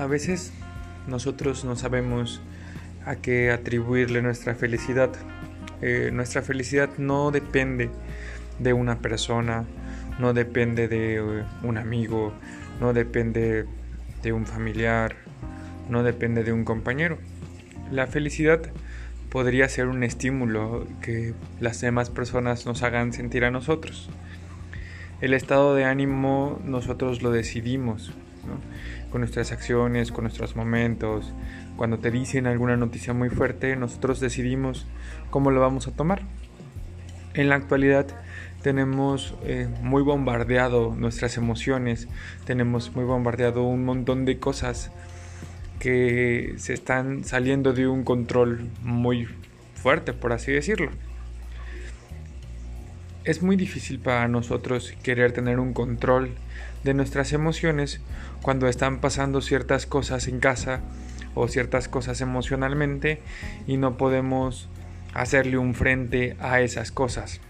A veces nosotros no sabemos a qué atribuirle nuestra felicidad. Eh, nuestra felicidad no depende de una persona, no depende de eh, un amigo, no depende de un familiar, no depende de un compañero. La felicidad podría ser un estímulo que las demás personas nos hagan sentir a nosotros. El estado de ánimo nosotros lo decidimos, con nuestras acciones, con nuestros momentos. Cuando te dicen alguna noticia muy fuerte, nosotros decidimos cómo lo vamos a tomar. En la actualidad tenemos eh, muy bombardeado nuestras emociones, tenemos muy bombardeado un montón de cosas que se están saliendo de un control muy fuerte, por así decirlo. Es muy difícil para nosotros querer tener un control de nuestras emociones cuando están pasando ciertas cosas en casa o ciertas cosas emocionalmente y no podemos hacerle un frente a esas cosas.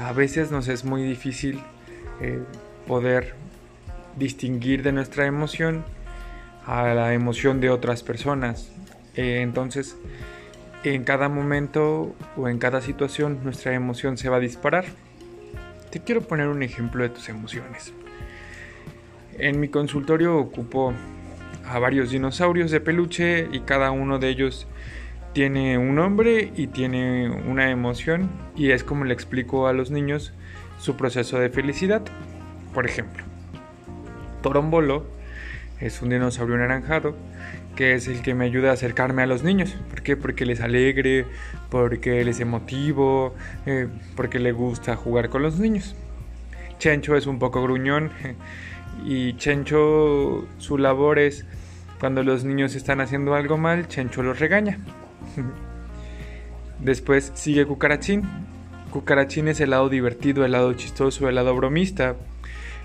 A veces nos es muy difícil eh, poder distinguir de nuestra emoción a la emoción de otras personas. Eh, entonces, en cada momento o en cada situación nuestra emoción se va a disparar. Te quiero poner un ejemplo de tus emociones. En mi consultorio ocupo a varios dinosaurios de peluche y cada uno de ellos tiene un nombre y tiene una emoción y es como le explico a los niños su proceso de felicidad. Por ejemplo, Torombolo es un dinosaurio anaranjado que es el que me ayuda a acercarme a los niños. ¿Por qué? Porque les alegre, porque les emotivo, eh, porque le gusta jugar con los niños. Chencho es un poco gruñón y Chencho su labor es cuando los niños están haciendo algo mal, Chencho los regaña. Después sigue Cucarachín. Cucarachín es el lado divertido, el lado chistoso, el lado bromista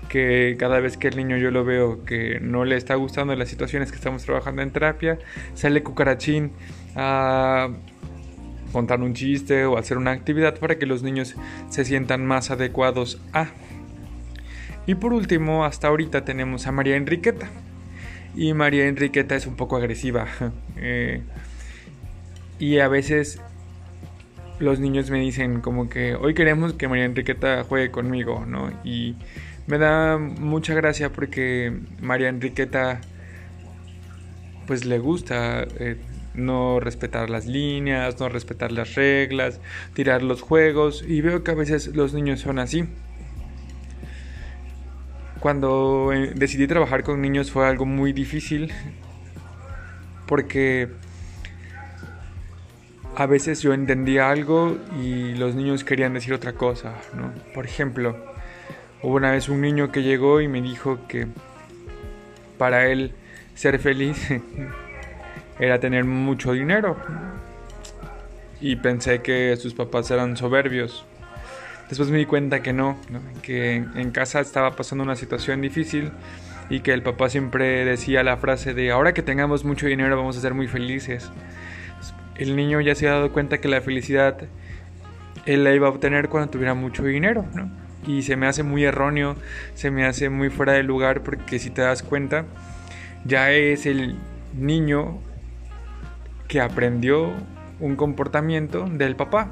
que cada vez que el niño yo lo veo que no le está gustando las situaciones que estamos trabajando en terapia, sale cucarachín a contar un chiste o hacer una actividad para que los niños se sientan más adecuados a. Y por último, hasta ahorita tenemos a María Enriqueta. Y María Enriqueta es un poco agresiva. Eh, y a veces los niños me dicen como que hoy queremos que María Enriqueta juegue conmigo, ¿no? Y me da mucha gracia porque María Enriqueta pues le gusta eh, no respetar las líneas, no respetar las reglas, tirar los juegos y veo que a veces los niños son así. Cuando eh, decidí trabajar con niños fue algo muy difícil porque a veces yo entendía algo y los niños querían decir otra cosa, ¿no? Por ejemplo, Hubo una vez un niño que llegó y me dijo que para él ser feliz era tener mucho dinero. Y pensé que sus papás eran soberbios. Después me di cuenta que no, que en casa estaba pasando una situación difícil y que el papá siempre decía la frase de ahora que tengamos mucho dinero vamos a ser muy felices. El niño ya se ha dado cuenta que la felicidad él la iba a obtener cuando tuviera mucho dinero, ¿no? Y se me hace muy erróneo, se me hace muy fuera de lugar porque si te das cuenta, ya es el niño que aprendió un comportamiento del papá,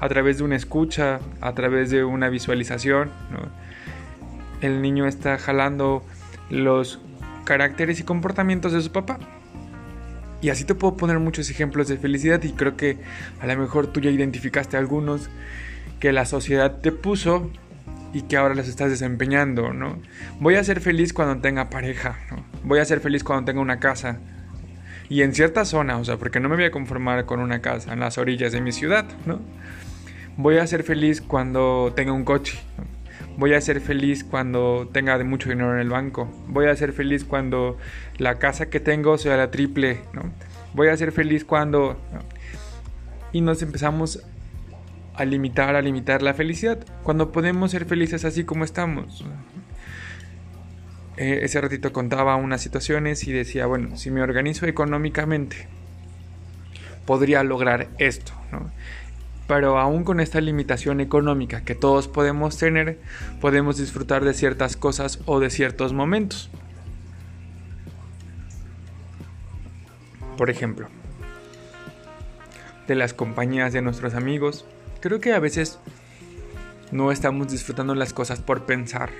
a través de una escucha, a través de una visualización. El niño está jalando los caracteres y comportamientos de su papá. Y así te puedo poner muchos ejemplos de felicidad y creo que a lo mejor tú ya identificaste algunos que la sociedad te puso y que ahora las estás desempeñando, ¿no? Voy a ser feliz cuando tenga pareja, ¿no? Voy a ser feliz cuando tenga una casa. Y en cierta zona, o sea, porque no me voy a conformar con una casa en las orillas de mi ciudad, ¿no? Voy a ser feliz cuando tenga un coche. Voy a ser feliz cuando tenga mucho dinero en el banco. Voy a ser feliz cuando la casa que tengo sea la triple, ¿no? Voy a ser feliz cuando... Y nos empezamos a limitar, a limitar la felicidad, cuando podemos ser felices así como estamos. Eh, ese ratito contaba unas situaciones y decía, bueno, si me organizo económicamente, podría lograr esto, Pero aún con esta limitación económica que todos podemos tener, podemos disfrutar de ciertas cosas o de ciertos momentos. Por ejemplo, de las compañías de nuestros amigos. Creo que a veces no estamos disfrutando las cosas por pensar.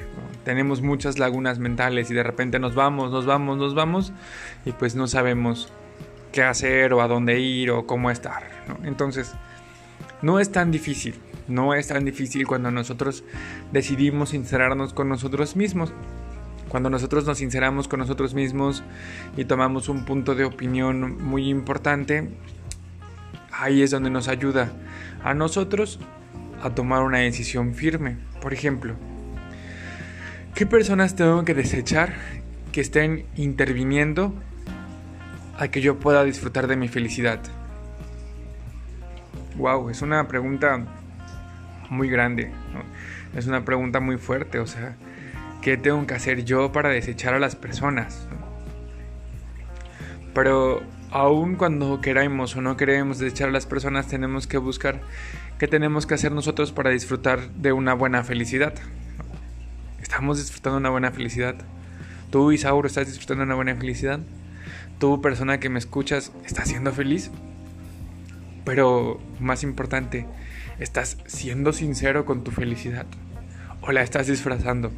Tenemos muchas lagunas mentales y de repente nos vamos, nos vamos, nos vamos y pues no sabemos qué hacer o a dónde ir o cómo estar. Entonces, no es tan difícil, no es tan difícil cuando nosotros decidimos sincerarnos con nosotros mismos. Cuando nosotros nos sinceramos con nosotros mismos y tomamos un punto de opinión muy importante, ahí es donde nos ayuda a nosotros a tomar una decisión firme. Por ejemplo, ¿qué personas tengo que desechar que estén interviniendo a que yo pueda disfrutar de mi felicidad? Wow, es una pregunta muy grande, es una pregunta muy fuerte, o sea, ¿qué tengo que hacer yo para desechar a las personas? Pero aun cuando queramos o no queremos desechar a las personas, tenemos que buscar qué tenemos que hacer nosotros para disfrutar de una buena felicidad. ¿Estamos disfrutando una buena felicidad? ¿Tú, Isauro, estás disfrutando una buena felicidad? ¿Tú, persona que me escuchas, estás siendo feliz? Pero, más importante, ¿estás siendo sincero con tu felicidad? ¿O la estás disfrazando?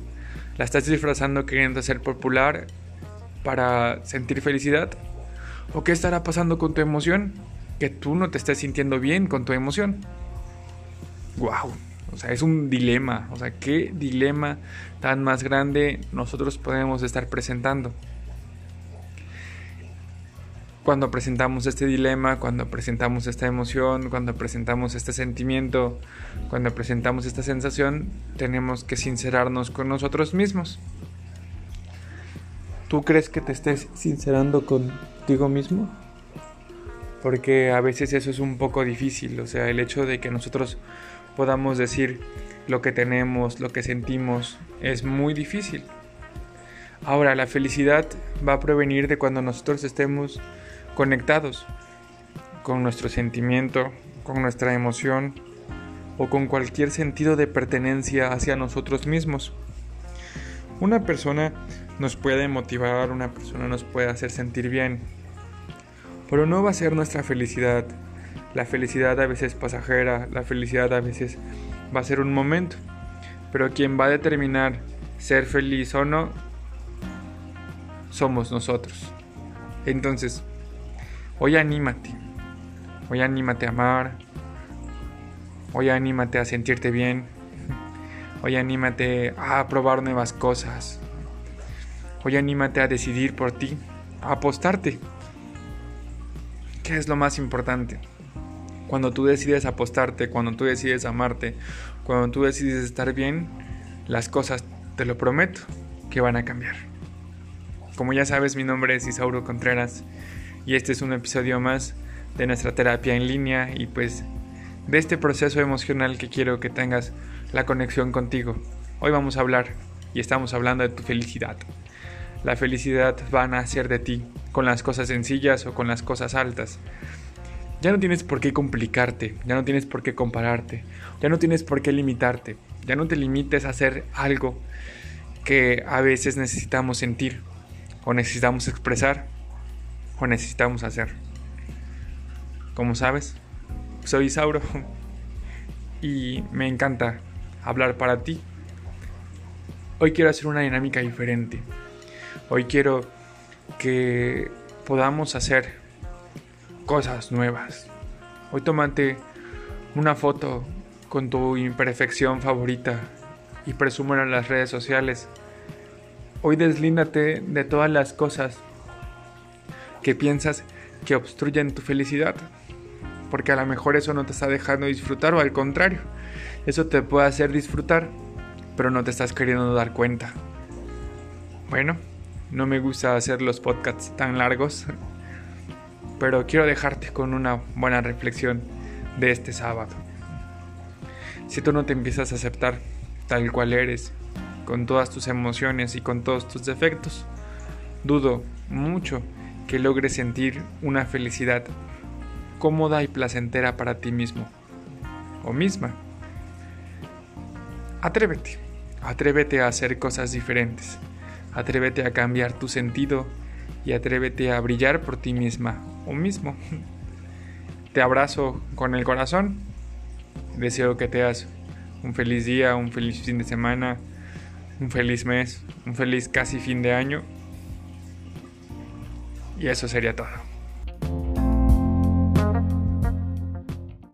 ¿La estás disfrazando queriendo ser popular para sentir felicidad? ¿O qué estará pasando con tu emoción? Que tú no te estés sintiendo bien con tu emoción. ¡Wow! O sea, es un dilema. O sea, ¿qué dilema tan más grande nosotros podemos estar presentando? Cuando presentamos este dilema, cuando presentamos esta emoción, cuando presentamos este sentimiento, cuando presentamos esta sensación, tenemos que sincerarnos con nosotros mismos. ¿Tú crees que te estés sincerando contigo mismo? Porque a veces eso es un poco difícil, o sea, el hecho de que nosotros podamos decir lo que tenemos, lo que sentimos, es muy difícil. Ahora, la felicidad va a provenir de cuando nosotros estemos conectados con nuestro sentimiento, con nuestra emoción o con cualquier sentido de pertenencia hacia nosotros mismos. Una persona nos puede motivar, una persona nos puede hacer sentir bien, pero no va a ser nuestra felicidad. La felicidad a veces pasajera, la felicidad a veces va a ser un momento, pero quien va a determinar ser feliz o no somos nosotros. Entonces, hoy anímate, hoy anímate a amar, hoy anímate a sentirte bien, hoy anímate a probar nuevas cosas, Hoy anímate a decidir por ti, a apostarte. ¿Qué es lo más importante? Cuando tú decides apostarte, cuando tú decides amarte, cuando tú decides estar bien, las cosas, te lo prometo, que van a cambiar. Como ya sabes, mi nombre es Isauro Contreras y este es un episodio más de nuestra terapia en línea y pues de este proceso emocional que quiero que tengas la conexión contigo. Hoy vamos a hablar y estamos hablando de tu felicidad. La felicidad va a nacer de ti, con las cosas sencillas o con las cosas altas. Ya no tienes por qué complicarte, ya no tienes por qué compararte, ya no tienes por qué limitarte, ya no te limites a hacer algo que a veces necesitamos sentir, o necesitamos expresar, o necesitamos hacer. Como sabes, soy Sauro y me encanta hablar para ti. Hoy quiero hacer una dinámica diferente. Hoy quiero que podamos hacer cosas nuevas. Hoy tómate una foto con tu imperfección favorita y presúmela en las redes sociales. Hoy deslíndate de todas las cosas que piensas que obstruyen tu felicidad. Porque a lo mejor eso no te está dejando disfrutar o al contrario, eso te puede hacer disfrutar, pero no te estás queriendo dar cuenta. Bueno, no me gusta hacer los podcasts tan largos, pero quiero dejarte con una buena reflexión de este sábado. Si tú no te empiezas a aceptar tal cual eres, con todas tus emociones y con todos tus defectos, dudo mucho que logres sentir una felicidad cómoda y placentera para ti mismo o misma. Atrévete, atrévete a hacer cosas diferentes. Atrévete a cambiar tu sentido y atrévete a brillar por ti misma mismo. Te abrazo con el corazón. Deseo que te hagas un feliz día, un feliz fin de semana, un feliz mes, un feliz casi fin de año. Y eso sería todo.